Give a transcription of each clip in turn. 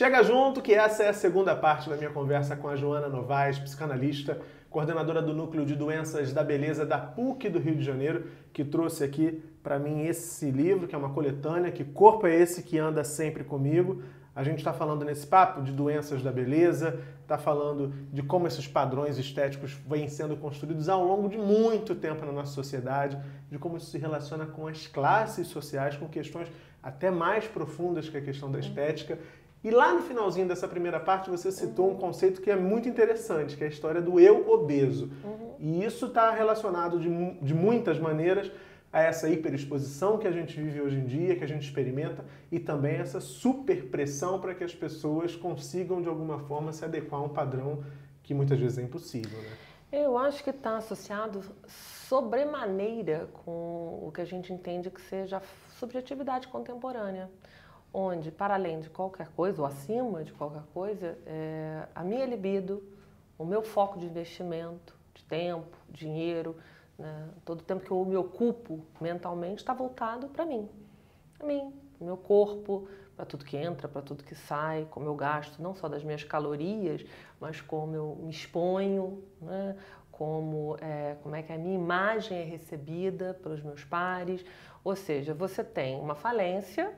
Chega junto que essa é a segunda parte da minha conversa com a Joana Novaes, psicanalista, coordenadora do Núcleo de Doenças da Beleza da PUC do Rio de Janeiro, que trouxe aqui para mim esse livro, que é uma coletânea, que corpo é esse que anda sempre comigo. A gente está falando nesse papo de doenças da beleza, está falando de como esses padrões estéticos vêm sendo construídos ao longo de muito tempo na nossa sociedade, de como isso se relaciona com as classes sociais, com questões até mais profundas que a questão da estética e lá no finalzinho dessa primeira parte você citou uhum. um conceito que é muito interessante, que é a história do eu obeso. Uhum. E isso está relacionado de, de muitas maneiras a essa hiperexposição que a gente vive hoje em dia, que a gente experimenta, e também essa super pressão para que as pessoas consigam de alguma forma se adequar a um padrão que muitas vezes é impossível. Né? Eu acho que está associado sobremaneira com o que a gente entende que seja a subjetividade contemporânea onde, para além de qualquer coisa, ou acima de qualquer coisa, é, a minha libido, o meu foco de investimento, de tempo, dinheiro, né, todo o tempo que eu me ocupo mentalmente está voltado para mim. Para mim, para o meu corpo, para tudo que entra, para tudo que sai, como eu gasto, não só das minhas calorias, mas como eu me exponho, né, como, é, como é que a minha imagem é recebida pelos meus pares. Ou seja, você tem uma falência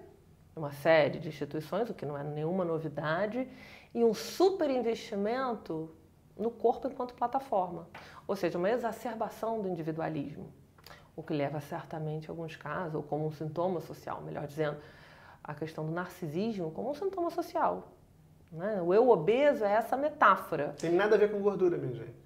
uma série de instituições, o que não é nenhuma novidade, e um super investimento no corpo enquanto plataforma, ou seja, uma exacerbação do individualismo, o que leva certamente, alguns casos, ou como um sintoma social, melhor dizendo, a questão do narcisismo como um sintoma social. Né? O eu obeso é essa metáfora. Tem nada a ver com gordura, minha gente.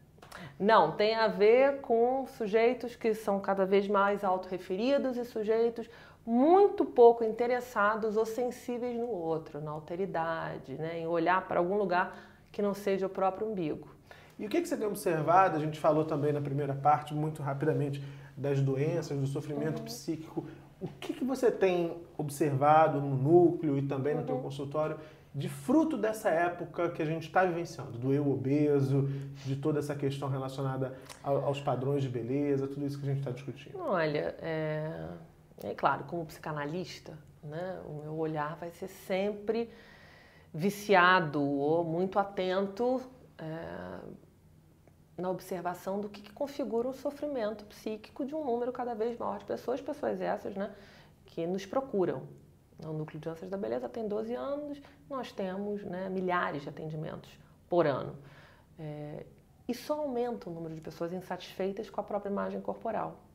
Não, tem a ver com sujeitos que são cada vez mais autorreferidos e sujeitos muito pouco interessados ou sensíveis no outro, na alteridade, né? em olhar para algum lugar que não seja o próprio umbigo. E o que, que você tem observado? A gente falou também na primeira parte, muito rapidamente, das doenças, do sofrimento uhum. psíquico. O que, que você tem observado no núcleo e também no uhum. teu consultório de fruto dessa época que a gente está vivenciando, do eu obeso, de toda essa questão relacionada aos padrões de beleza, tudo isso que a gente está discutindo? Olha, é é claro, como psicanalista, né, o meu olhar vai ser sempre viciado ou muito atento é, na observação do que, que, configura o sofrimento psíquico de um número cada vez maior de pessoas, pessoas essas né, que nos procuram. O Núcleo de Doenças da Beleza tem 12 anos, nós temos né, milhares de atendimentos por ano. É, e só aumenta o número de pessoas insatisfeitas com a própria imagem corporal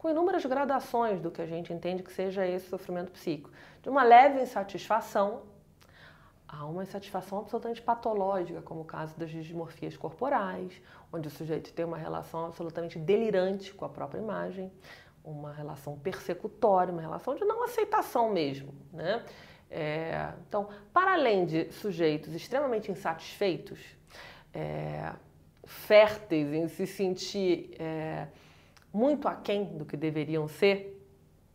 com inúmeras gradações do que a gente entende que seja esse sofrimento psíquico. De uma leve insatisfação a uma insatisfação absolutamente patológica, como o caso das dismorfias corporais, onde o sujeito tem uma relação absolutamente delirante com a própria imagem, uma relação persecutória, uma relação de não aceitação mesmo. Né? É, então, para além de sujeitos extremamente insatisfeitos, é, férteis em se sentir. É, muito aquém do que deveriam ser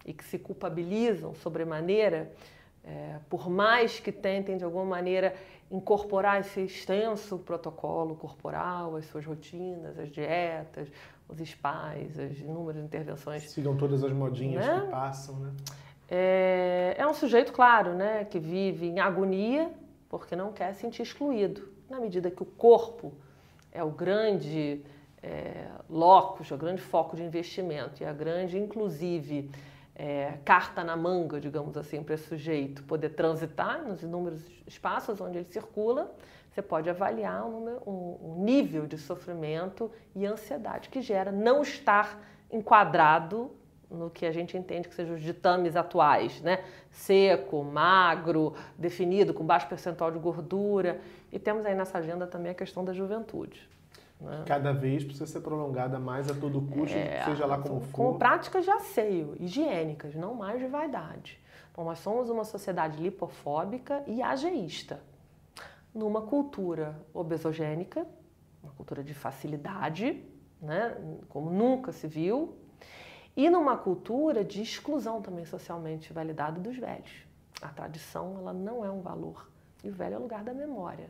e que se culpabilizam sobremaneira, é, por mais que tentem de alguma maneira incorporar esse extenso protocolo corporal, as suas rotinas, as dietas, os spas, as inúmeras intervenções. Sigam todas as modinhas né? que passam, né? É, é um sujeito, claro, né, que vive em agonia porque não quer sentir excluído. Na medida que o corpo é o grande é, locus, o grande foco de investimento e a grande, inclusive, é, carta na manga, digamos assim, para esse sujeito poder transitar nos inúmeros espaços onde ele circula, você pode avaliar um, um, um nível de sofrimento e ansiedade que gera não estar enquadrado no que a gente entende que sejam os ditames atuais, né? Seco, magro, definido, com baixo percentual de gordura. E temos aí nessa agenda também a questão da juventude. Né? Cada vez precisa ser prolongada mais a todo custo, é, seja lá como for. Com práticas de asseio, higiênicas, não mais de vaidade. Então, nós somos uma sociedade lipofóbica e ageísta. Numa cultura obesogênica, uma cultura de facilidade, né, como nunca se viu, e numa cultura de exclusão também socialmente validada dos velhos. A tradição ela não é um valor, e o velho é o lugar da memória.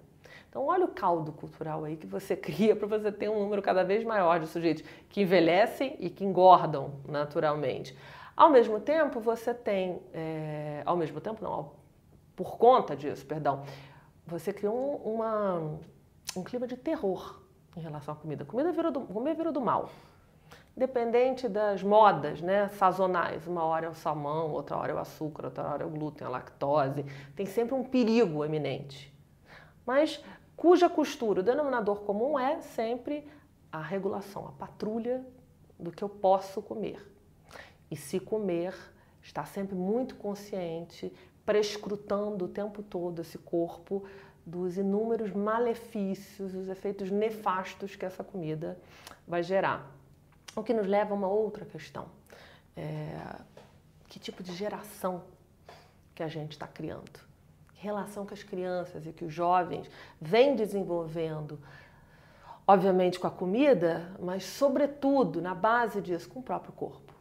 Então, olha o caldo cultural aí que você cria para você ter um número cada vez maior de sujeitos que envelhecem e que engordam naturalmente. Ao mesmo tempo, você tem, é, ao mesmo tempo, não, por conta disso, perdão, você criou um, uma, um clima de terror em relação à comida. Comida virou do, comida virou do mal. Independente das modas né, sazonais. Uma hora é o salmão, outra hora é o açúcar, outra hora é o glúten, a lactose. Tem sempre um perigo eminente. Mas cuja costura, o denominador comum é sempre a regulação, a patrulha do que eu posso comer. E se comer, estar sempre muito consciente, prescrutando o tempo todo esse corpo dos inúmeros malefícios, os efeitos nefastos que essa comida vai gerar. O que nos leva a uma outra questão. É, que tipo de geração que a gente está criando? Relação que as crianças e que os jovens vêm desenvolvendo, obviamente com a comida, mas sobretudo na base disso, com o próprio corpo.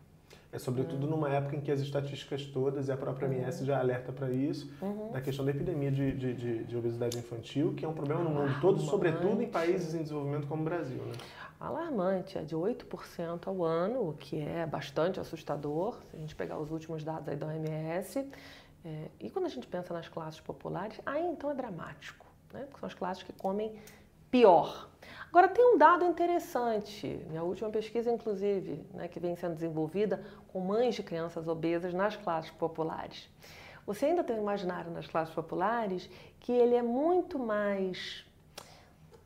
É sobretudo numa época em que as estatísticas todas, e a própria OMS uhum. já alerta para isso, uhum. da questão da epidemia de, de, de, de, obesidade infantil, que é um problema no mundo todo, sobretudo em países em desenvolvimento como o Brasil. Né? Alarmante, é de 8% ao ano, o que é bastante assustador, se a gente pegar os últimos dados aí da OMS. É, e quando a gente pensa nas classes populares, aí então é dramático, né? porque são as classes que comem pior. Agora, tem um dado interessante, minha última pesquisa, inclusive, né, que vem sendo desenvolvida com mães de crianças obesas nas classes populares. Você ainda tem um imaginário nas classes populares que ele é muito mais,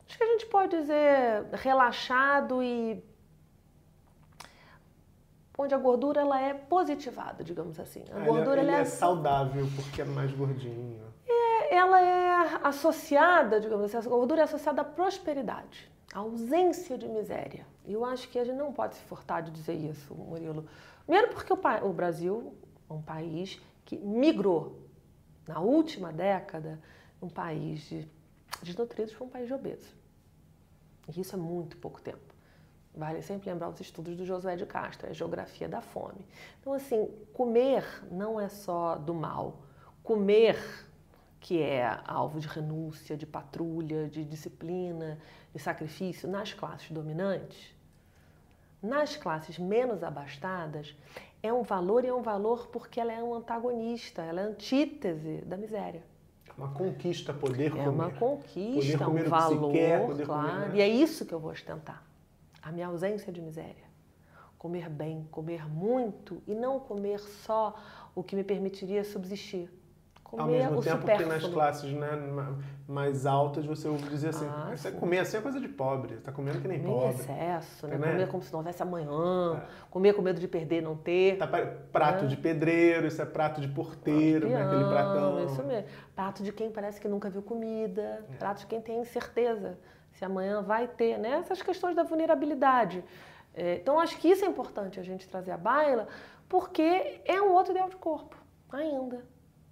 acho que a gente pode dizer, relaxado e onde a gordura ela é positivada, digamos assim. A ah, gordura ele, ele é, é saudável porque é mais gordinho. É, ela é associada, digamos assim, a gordura é associada à prosperidade a ausência de miséria. E eu acho que a gente não pode se furtar de dizer isso, Murilo. Primeiro porque o, o Brasil é um país que migrou na última década um país de desnutridos para um país de obeso. E isso é muito pouco tempo. Vale sempre lembrar os estudos do Josué de Castro, a geografia da fome. Então, assim, comer não é só do mal. Comer, que é alvo de renúncia, de patrulha, de disciplina, de sacrifício nas classes dominantes, nas classes menos abastadas, é um valor e é um valor porque ela é um antagonista, ela é antítese da miséria. É uma conquista poder comer. É uma conquista, um valor, quer, claro. Comer, E é isso que eu vou ostentar. A minha ausência de miséria. Comer bem, comer muito e não comer só o que me permitiria subsistir comer Ao mesmo tempo que nas classes né, mais altas você ouve dizer assim, ah, você comer assim é coisa de pobre, você está comendo que nem comer pobre. excesso, né? né? Comer como se não houvesse amanhã, é. comer com medo de perder não ter. Tá, prato é. de pedreiro, isso é prato de porteiro, né? aquele pratão. Isso mesmo. Prato de quem parece que nunca viu comida, é. prato de quem tem incerteza se amanhã vai ter, né? Essas questões da vulnerabilidade. É, então acho que isso é importante a gente trazer à baila, porque é um outro ideal de corpo, ainda.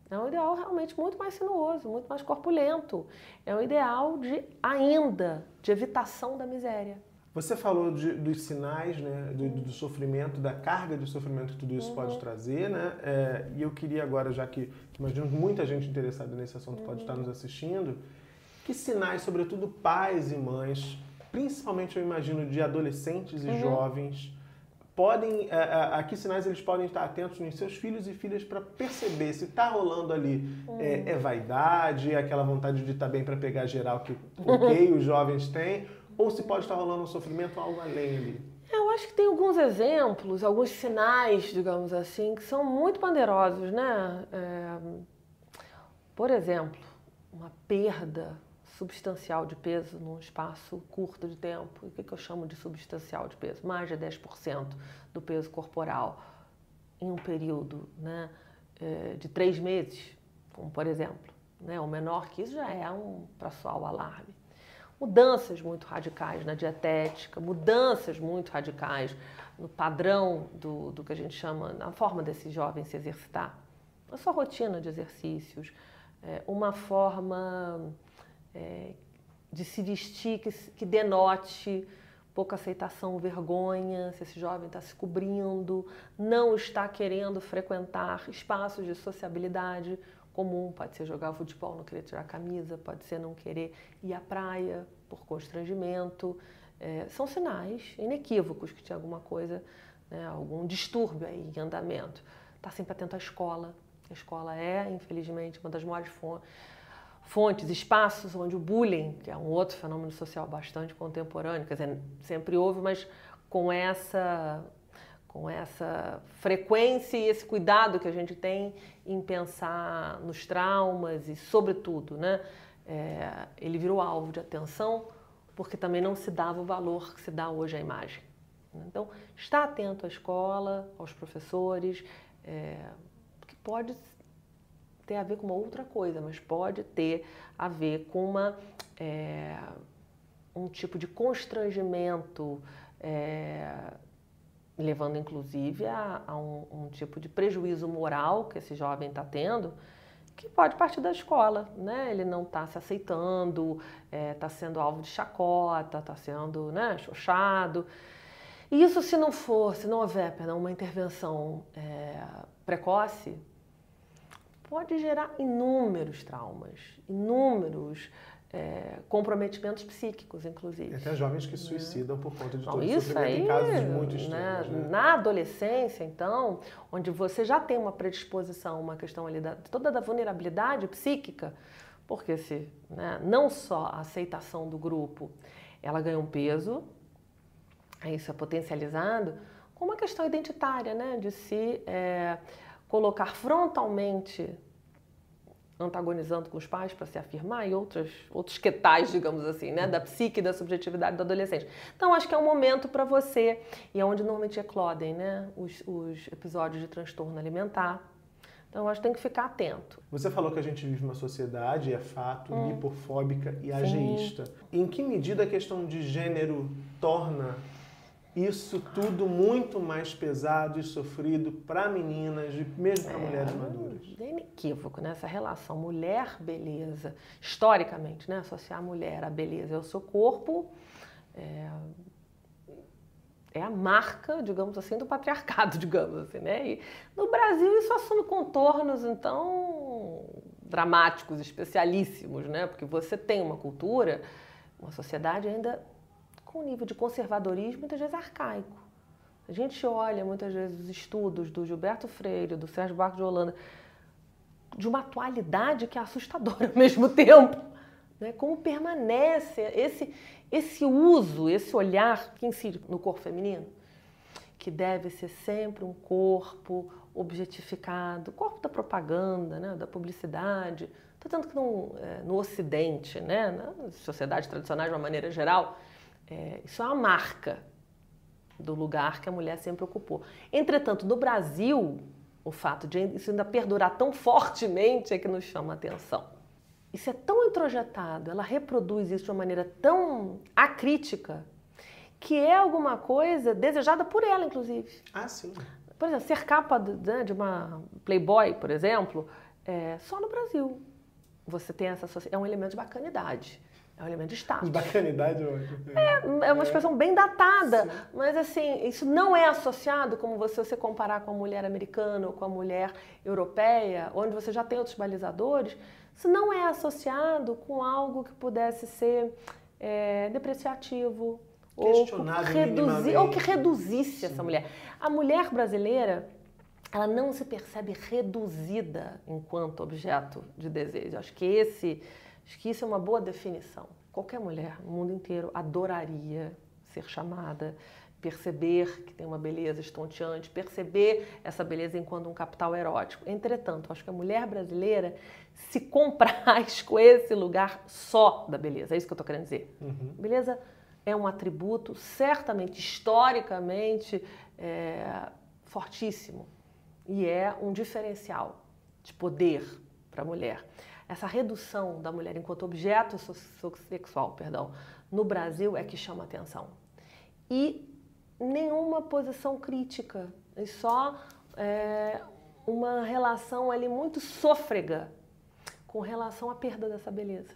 É um ideal realmente muito mais sinuoso, muito mais corpulento. É um ideal de ainda de evitação da miséria. Você falou de, dos sinais, né, do, do, sofrimento, da carga de sofrimento que tudo isso uhum. pode trazer, né? É, e eu queria agora, já que imagino muita gente interessada nesse assunto uhum. pode estar nos assistindo, que sinais, sobretudo pais e mães, principalmente eu imagino de adolescentes e uhum. jovens, podem, a, a, a, que sinais eles podem estar atentos nos seus filhos e filhas para perceber se está rolando ali hum. é, é, vaidade, aquela vontade de estar tá bem para pegar geral que ok, os jovens têm, ou se pode estar rolando um sofrimento algo além ali. Eu acho que tem alguns exemplos, alguns sinais, digamos assim, que são muito poderosos, né? É, por exemplo, uma perda substancial de peso num espaço curto de tempo. O que, eu chamo de substancial de peso? Mais de 10% do peso corporal em um período né, é, de três meses, como por exemplo. Né, o menor que isso já é um, para o alarme. Mudanças muito radicais na dietética, mudanças muito radicais no padrão do, do que a gente chama, na forma desse jovem se exercitar, na sua rotina de exercícios, é, uma forma é, de se vestir que, que denote pouca aceitação, vergonha, se esse jovem está se cobrindo, não está querendo frequentar espaços de sociabilidade comum, pode ser jogar futebol, não querer tirar a camisa, pode ser não querer ir à praia por constrangimento. É, são sinais inequívocos que tinha alguma coisa, né, algum distúrbio aí em andamento. Está sempre atento à escola. A escola é, infelizmente, uma das maiores fontes fontes, espaços onde o bullying, que é um outro fenômeno social bastante contemporâneo, quer dizer, sempre houve, mas com essa com essa frequência e esse cuidado que a gente tem em pensar nos traumas e, sobretudo, né, é, ele virou alvo de atenção porque também não se dava o valor que se dá hoje à imagem. Então, está atento à escola, aos professores, é, que pode ter a ver com uma outra coisa, mas pode ter a ver com uma, é, um tipo de constrangimento, é, levando inclusive a, a um, um, tipo de prejuízo moral que esse jovem está tendo, que pode partir da escola, né? Ele não está se aceitando, está é, sendo alvo de chacota, está sendo né, xoxado. E isso se não for, se não houver, perdão, uma intervenção é, precoce, pode gerar inúmeros traumas, inúmeros é, comprometimentos psíquicos, inclusive. Até jovens que suicidam por conta de Não, todo isso aí, casos muito né, extremos. Né? Na adolescência, então, onde você já tem uma predisposição, uma questão ali da, toda da vulnerabilidade psíquica, porque se né, não só a aceitação do grupo, ela ganha um peso, isso é potencializado, com uma questão identitária, né, de se é, colocar frontalmente antagonizando com os pais para se afirmar e outros, outros quetais, digamos assim, né, da psique e da subjetividade do adolescente. Então, acho que é um momento para você, e é onde normalmente eclodem né, os, os episódios de transtorno alimentar. Então, acho que tem que ficar atento. Você falou que a gente vive uma sociedade, é fato, hum. hipofóbica e Sim. ageísta. Em que medida a questão de gênero torna isso tudo muito mais pesado e sofrido para meninas e mesmo para é, mulheres maduras. É inequívoco, né? Essa relação mulher-beleza, historicamente, né? Associar a mulher à beleza e ao seu corpo é, é, a marca, digamos assim, do patriarcado, digamos assim, né? E no Brasil isso assume contornos, então, dramáticos, especialíssimos, né? Porque você tem uma cultura, uma sociedade ainda com um nível de conservadorismo muitas vezes arcaico. A gente olha muitas vezes os estudos do Gilberto Freire, do Sérgio Barco de Holanda, de uma atualidade que é assustadora ao mesmo tempo. Né? Como permanece esse, esse uso, esse olhar que incide no corpo feminino, que deve ser sempre um corpo objetificado, corpo da propaganda, né? da publicidade. Tanto que no, é, no Ocidente, né? nas sociedades tradicionais de uma maneira geral, é, isso é uma marca do lugar que a mulher sempre ocupou. Entretanto, no Brasil, o fato de isso ainda perdurar tão fortemente é que nos chama a atenção. Isso é tão introjetado, ela reproduz isso de uma maneira tão acrítica, que é alguma coisa desejada por ela, inclusive. Ah, sim. Por exemplo, ser capa de, né, de uma Playboy, por exemplo, é, só no Brasil. Você tem essa é um elemento de bacanidade. É um elemento de status. Bacanidade é, é uma expressão bem datada, Sim. mas assim, isso não é associado como você, você comparar com a mulher americana ou com a mulher europeia, onde você já tem outros balizadores, isso não é associado com algo que pudesse ser é, depreciativo ou que, reduzir, ou que reduzisse Sim. essa mulher. A mulher brasileira, ela não se percebe reduzida enquanto objeto de desejo. Acho que esse Acho que isso é uma boa definição. Qualquer mulher no mundo inteiro adoraria ser chamada, perceber que tem uma beleza estonteante, perceber essa beleza enquanto um capital erótico. Entretanto, acho que a mulher brasileira se compraz com esse lugar só da beleza. É isso que eu estou querendo dizer. Uhum. Beleza é um atributo certamente, historicamente, é, fortíssimo e é um diferencial de poder para a mulher essa redução da mulher enquanto objeto sexual, perdão, no Brasil é que chama atenção. E nenhuma posição crítica, é só é, uma relação ali muito sôfrega com relação à perda dessa beleza.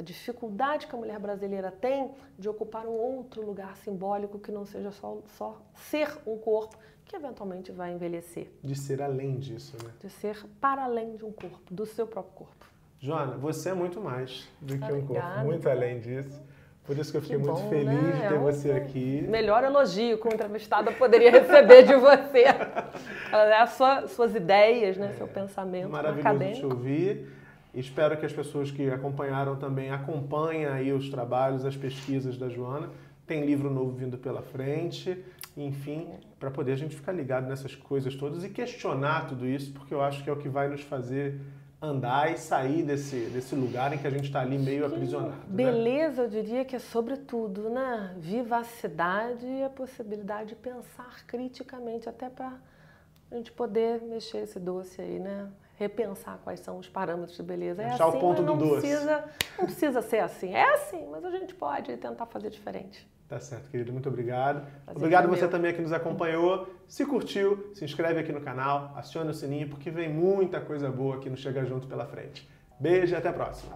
Essa dificuldade que a mulher brasileira tem de ocupar um outro lugar simbólico que não seja só, só ser um corpo que eventualmente vai envelhecer. De ser além disso, né? De ser para além de um corpo, do seu próprio corpo. Joana, você é muito mais do que um corpo, muito além disso. Por isso que eu fiquei que muito feliz né? de ter é um você aqui. Melhor elogio que um entrevistado poderia receber de você. As sua, suas ideias, né? É, seu pensamento maravilhoso acadêmico. te ouvir. Espero que as pessoas que acompanharam também acompanhem aí os trabalhos, as pesquisas da Joana. Tem livro novo vindo pela frente, enfim, para poder a gente ficar ligado nessas coisas todas e questionar tudo isso, porque eu acho que é o que vai nos fazer andar e sair desse, desse lugar em que a gente está ali meio aprisionado. Né? Beleza, né? eu diria que é sobretudo, né? Vivacidade e a possibilidade de pensar criticamente, até para a gente poder mexer esse doce aí, né? Repensar quais são os parâmetros de beleza. É Achar assim, o ponto do doce. Precisa, não precisa ser assim. É assim, mas a gente pode tentar fazer diferente. Tá certo, querido. Muito obrigado. Prazer obrigado você meu. também que nos acompanhou. Se curtiu, se inscreve aqui no canal, acione o sininho, porque vem muita coisa boa aqui no Chega Junto pela frente. Beijo e até a próxima.